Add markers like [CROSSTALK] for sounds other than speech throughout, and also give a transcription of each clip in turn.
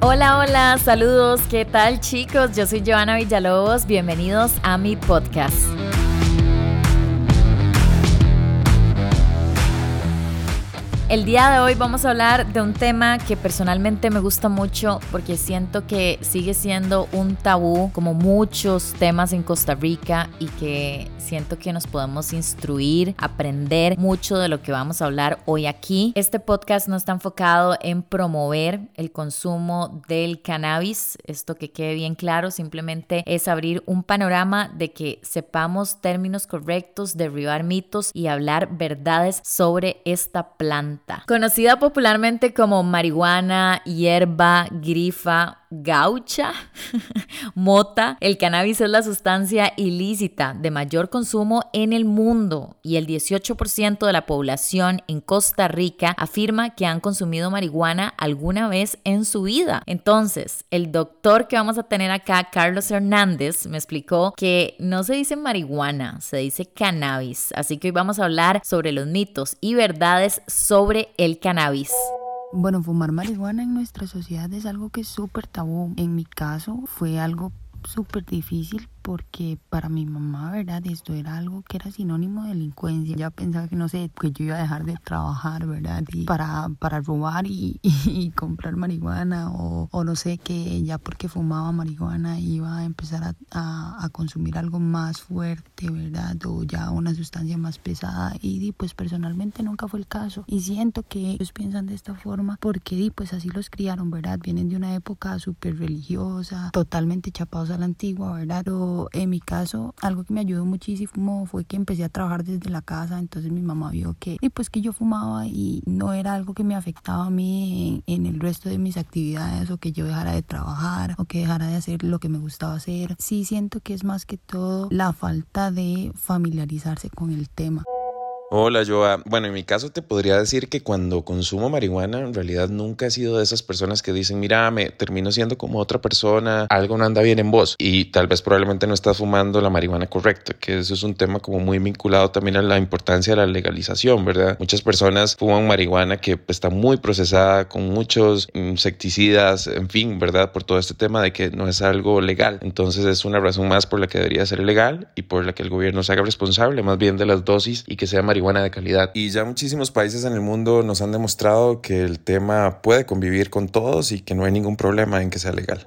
Hola, hola, saludos, ¿qué tal chicos? Yo soy Joana Villalobos, bienvenidos a mi podcast. El día de hoy vamos a hablar de un tema que personalmente me gusta mucho porque siento que sigue siendo un tabú como muchos temas en Costa Rica y que siento que nos podemos instruir, aprender mucho de lo que vamos a hablar hoy aquí. Este podcast no está enfocado en promover el consumo del cannabis, esto que quede bien claro, simplemente es abrir un panorama de que sepamos términos correctos, derribar mitos y hablar verdades sobre esta planta Conocida popularmente como marihuana, hierba, grifa, gaucha, [LAUGHS] mota, el cannabis es la sustancia ilícita de mayor consumo en el mundo y el 18% de la población en Costa Rica afirma que han consumido marihuana alguna vez en su vida. Entonces, el doctor que vamos a tener acá, Carlos Hernández, me explicó que no se dice marihuana, se dice cannabis. Así que hoy vamos a hablar sobre los mitos y verdades sobre el cannabis. Bueno, fumar marihuana en nuestra sociedad es algo que es súper tabú. En mi caso fue algo súper difícil porque para mi mamá, ¿verdad? Esto era algo que era sinónimo de delincuencia. Ya pensaba que, no sé, que yo iba a dejar de trabajar, ¿verdad? Y para, para robar y, [LAUGHS] comprar marihuana o, o, no sé, que ya porque fumaba marihuana iba a empezar a, a, consumir algo más fuerte, ¿verdad? O ya una sustancia más pesada. Y di, pues personalmente nunca fue el caso. Y siento que ellos piensan de esta forma porque pues así los criaron, ¿verdad? Vienen de una época súper religiosa, totalmente chapados a la antigua, ¿verdad? En mi caso, algo que me ayudó muchísimo fue que empecé a trabajar desde la casa, entonces mi mamá vio que, y pues que yo fumaba y no era algo que me afectaba a mí en, en el resto de mis actividades o que yo dejara de trabajar o que dejara de hacer lo que me gustaba hacer. Sí siento que es más que todo la falta de familiarizarse con el tema. Hola, Joa. Bueno, en mi caso te podría decir que cuando consumo marihuana, en realidad nunca he sido de esas personas que dicen, mira, me termino siendo como otra persona, algo no anda bien en vos y tal vez probablemente no estás fumando la marihuana correcta, que eso es un tema como muy vinculado también a la importancia de la legalización, ¿verdad? Muchas personas fuman marihuana que está muy procesada con muchos insecticidas, en fin, ¿verdad? Por todo este tema de que no es algo legal. Entonces es una razón más por la que debería ser legal y por la que el gobierno se haga responsable más bien de las dosis y que sea marihuana buena de calidad. Y ya muchísimos países en el mundo nos han demostrado que el tema puede convivir con todos y que no hay ningún problema en que sea legal.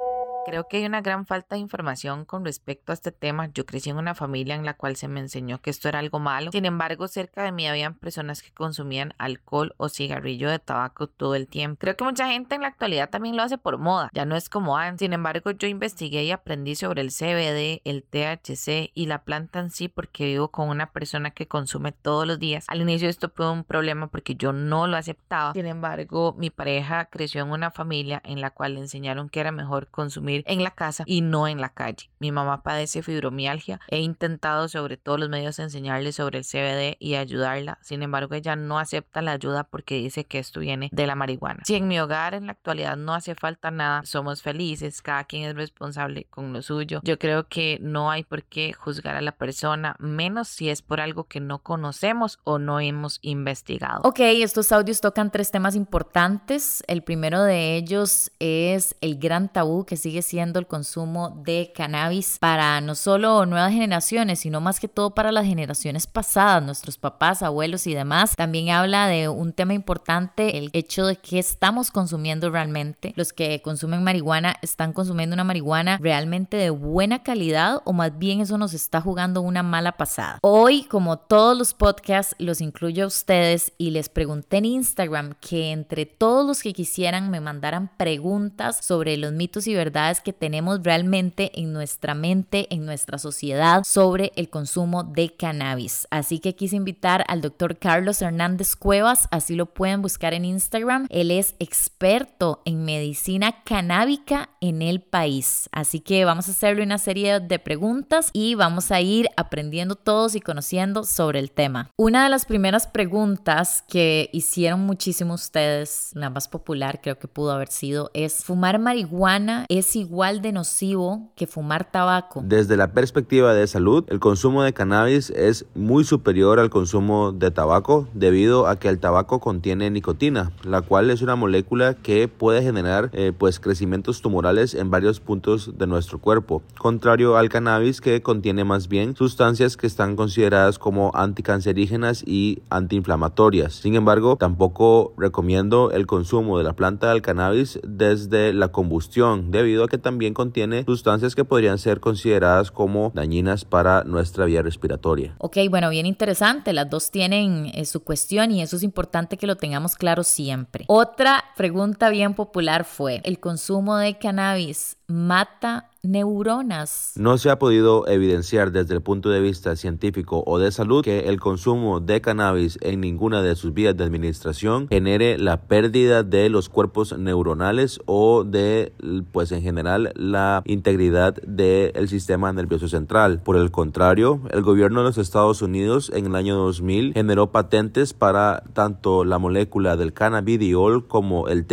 Creo que hay una gran falta de información con respecto a este tema. Yo crecí en una familia en la cual se me enseñó que esto era algo malo. Sin embargo, cerca de mí habían personas que consumían alcohol o cigarrillo de tabaco todo el tiempo. Creo que mucha gente en la actualidad también lo hace por moda. Ya no es como antes. Sin embargo, yo investigué y aprendí sobre el CBD, el THC y la planta en sí porque vivo con una persona que consume todos los días. Al inicio esto fue un problema porque yo no lo aceptaba. Sin embargo, mi pareja creció en una familia en la cual le enseñaron que era mejor consumir en la casa y no en la calle. Mi mamá padece fibromialgia. He intentado sobre todos los medios enseñarle sobre el CBD y ayudarla. Sin embargo, ella no acepta la ayuda porque dice que esto viene de la marihuana. Si en mi hogar en la actualidad no hace falta nada, somos felices, cada quien es responsable con lo suyo. Yo creo que no hay por qué juzgar a la persona, menos si es por algo que no conocemos o no hemos investigado. Ok, estos audios tocan tres temas importantes. El primero de ellos es el gran tabú que sigue siendo el consumo de cannabis para no solo nuevas generaciones, sino más que todo para las generaciones pasadas, nuestros papás, abuelos y demás. También habla de un tema importante, el hecho de que estamos consumiendo realmente. Los que consumen marihuana están consumiendo una marihuana realmente de buena calidad o más bien eso nos está jugando una mala pasada. Hoy, como todos los podcasts, los incluyo a ustedes y les pregunté en Instagram que entre todos los que quisieran me mandaran preguntas sobre los mitos y verdades que tenemos realmente en nuestra mente, en nuestra sociedad sobre el consumo de cannabis. Así que quise invitar al doctor Carlos Hernández Cuevas, así lo pueden buscar en Instagram. Él es experto en medicina canábica en el país. Así que vamos a hacerle una serie de preguntas y vamos a ir aprendiendo todos y conociendo sobre el tema. Una de las primeras preguntas que hicieron muchísimo ustedes, la más popular creo que pudo haber sido, es ¿fumar marihuana es igual igual de nocivo que fumar tabaco? Desde la perspectiva de salud, el consumo de cannabis es muy superior al consumo de tabaco debido a que el tabaco contiene nicotina, la cual es una molécula que puede generar eh, pues crecimientos tumorales en varios puntos de nuestro cuerpo, contrario al cannabis que contiene más bien sustancias que están consideradas como anticancerígenas y antiinflamatorias. Sin embargo, tampoco recomiendo el consumo de la planta del cannabis desde la combustión, debido a que también contiene sustancias que podrían ser consideradas como dañinas para nuestra vía respiratoria. Ok, bueno, bien interesante. Las dos tienen eh, su cuestión y eso es importante que lo tengamos claro siempre. Otra pregunta bien popular fue, ¿el consumo de cannabis mata neuronas. No se ha podido evidenciar desde el punto de vista científico o de salud que el consumo de cannabis en ninguna de sus vías de administración genere la pérdida de los cuerpos neuronales o de, pues en general, la integridad del sistema nervioso central. Por el contrario, el gobierno de los Estados Unidos en el año 2000 generó patentes para tanto la molécula del cannabidiol como el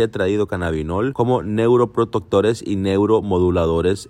cannabinol como neuroprotectores y neuromoduladores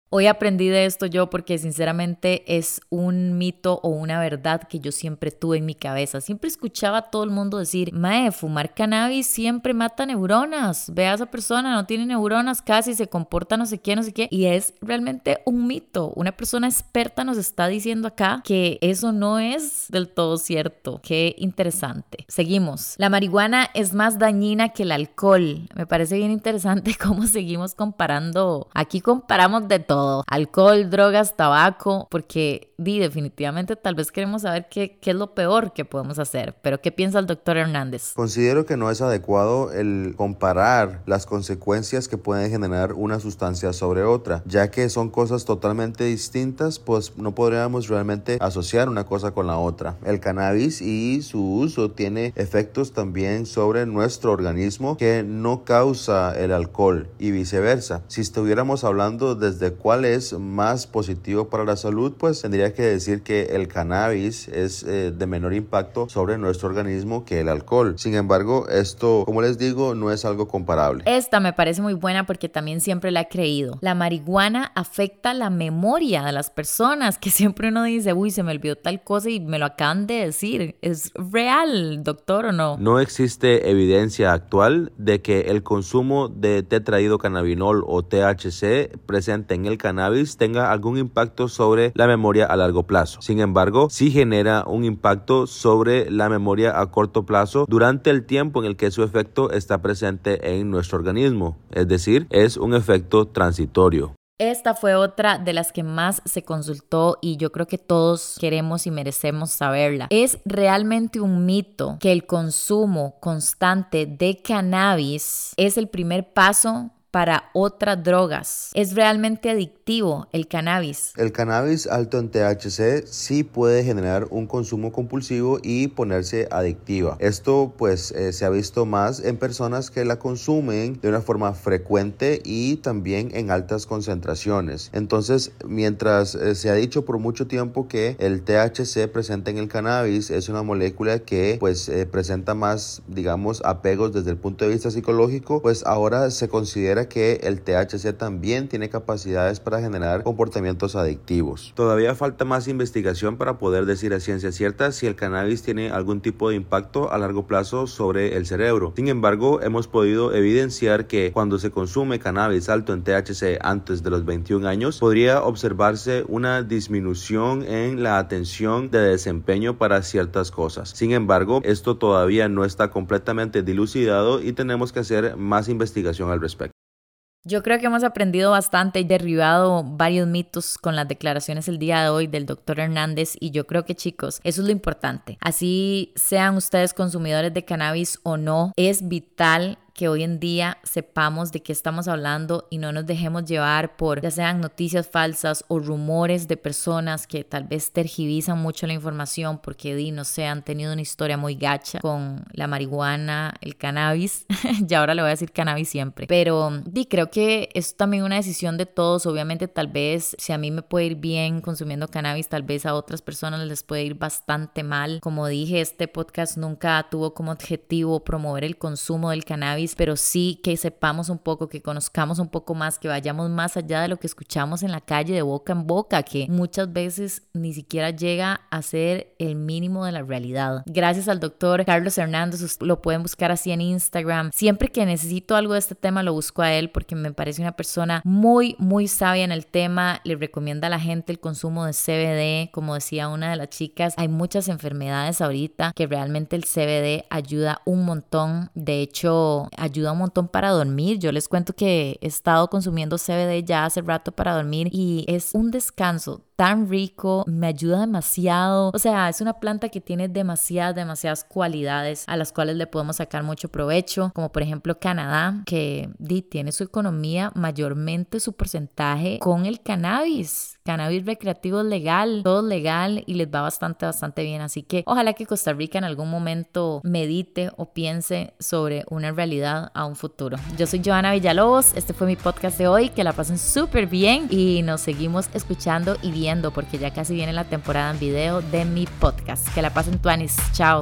Hoy aprendí de esto yo porque sinceramente es un mito o una verdad que yo siempre tuve en mi cabeza. Siempre escuchaba a todo el mundo decir, mae, fumar cannabis siempre mata neuronas. Ve a esa persona, no tiene neuronas casi, se comporta no sé qué, no sé qué. Y es realmente un mito. Una persona experta nos está diciendo acá que eso no es del todo cierto. Qué interesante. Seguimos. La marihuana es más dañina que el alcohol. Me parece bien interesante [LAUGHS] cómo seguimos comparando. Aquí comparamos de todo alcohol, drogas, tabaco, porque di, definitivamente tal vez queremos saber qué, qué es lo peor que podemos hacer. Pero ¿qué piensa el doctor Hernández? Considero que no es adecuado el comparar las consecuencias que pueden generar una sustancia sobre otra, ya que son cosas totalmente distintas, pues no podríamos realmente asociar una cosa con la otra. El cannabis y su uso tiene efectos también sobre nuestro organismo que no causa el alcohol y viceversa. Si estuviéramos hablando desde cuál cuál es más positivo para la salud, pues tendría que decir que el cannabis es eh, de menor impacto sobre nuestro organismo que el alcohol. Sin embargo, esto, como les digo, no es algo comparable. Esta me parece muy buena porque también siempre la he creído. La marihuana afecta la memoria de las personas, que siempre uno dice, uy, se me olvidó tal cosa y me lo acaban de decir. ¿Es real, doctor, o no? No existe evidencia actual de que el consumo de tetraído cannabinol o THC presente en el cannabis tenga algún impacto sobre la memoria a largo plazo. Sin embargo, sí genera un impacto sobre la memoria a corto plazo durante el tiempo en el que su efecto está presente en nuestro organismo. Es decir, es un efecto transitorio. Esta fue otra de las que más se consultó y yo creo que todos queremos y merecemos saberla. ¿Es realmente un mito que el consumo constante de cannabis es el primer paso para otras drogas. Es realmente adictivo el cannabis. El cannabis alto en THC sí puede generar un consumo compulsivo y ponerse adictiva. Esto pues eh, se ha visto más en personas que la consumen de una forma frecuente y también en altas concentraciones. Entonces, mientras eh, se ha dicho por mucho tiempo que el THC presente en el cannabis es una molécula que pues eh, presenta más digamos apegos desde el punto de vista psicológico, pues ahora se considera que el THC también tiene capacidades para generar comportamientos adictivos. Todavía falta más investigación para poder decir a ciencia cierta si el cannabis tiene algún tipo de impacto a largo plazo sobre el cerebro. Sin embargo, hemos podido evidenciar que cuando se consume cannabis alto en THC antes de los 21 años, podría observarse una disminución en la atención de desempeño para ciertas cosas. Sin embargo, esto todavía no está completamente dilucidado y tenemos que hacer más investigación al respecto. Yo creo que hemos aprendido bastante y derribado varios mitos con las declaraciones el día de hoy del doctor Hernández y yo creo que chicos, eso es lo importante. Así sean ustedes consumidores de cannabis o no, es vital que hoy en día sepamos de qué estamos hablando y no nos dejemos llevar por ya sean noticias falsas o rumores de personas que tal vez tergivisan mucho la información porque di, no sé, han tenido una historia muy gacha con la marihuana, el cannabis, [LAUGHS] y ahora le voy a decir cannabis siempre, pero di, creo que es también una decisión de todos, obviamente tal vez si a mí me puede ir bien consumiendo cannabis, tal vez a otras personas les puede ir bastante mal. Como dije, este podcast nunca tuvo como objetivo promover el consumo del cannabis pero sí que sepamos un poco, que conozcamos un poco más, que vayamos más allá de lo que escuchamos en la calle de boca en boca, que muchas veces ni siquiera llega a ser el mínimo de la realidad. Gracias al doctor Carlos Hernández, lo pueden buscar así en Instagram. Siempre que necesito algo de este tema lo busco a él porque me parece una persona muy, muy sabia en el tema. Le recomienda a la gente el consumo de CBD. Como decía una de las chicas, hay muchas enfermedades ahorita que realmente el CBD ayuda un montón. De hecho, ayuda un montón para dormir. Yo les cuento que he estado consumiendo CBD ya hace rato para dormir y es un descanso tan rico, me ayuda demasiado. O sea, es una planta que tiene demasiadas, demasiadas cualidades a las cuales le podemos sacar mucho provecho, como por ejemplo Canadá, que tiene su economía mayormente su porcentaje con el cannabis. Cannabis recreativo es legal, todo legal y les va bastante, bastante bien. Así que ojalá que Costa Rica en algún momento medite o piense sobre una realidad a un futuro. Yo soy Joana Villalobos, este fue mi podcast de hoy, que la pasen súper bien y nos seguimos escuchando y viendo porque ya casi viene la temporada en video de mi podcast. Que la pasen tuanis. Chao.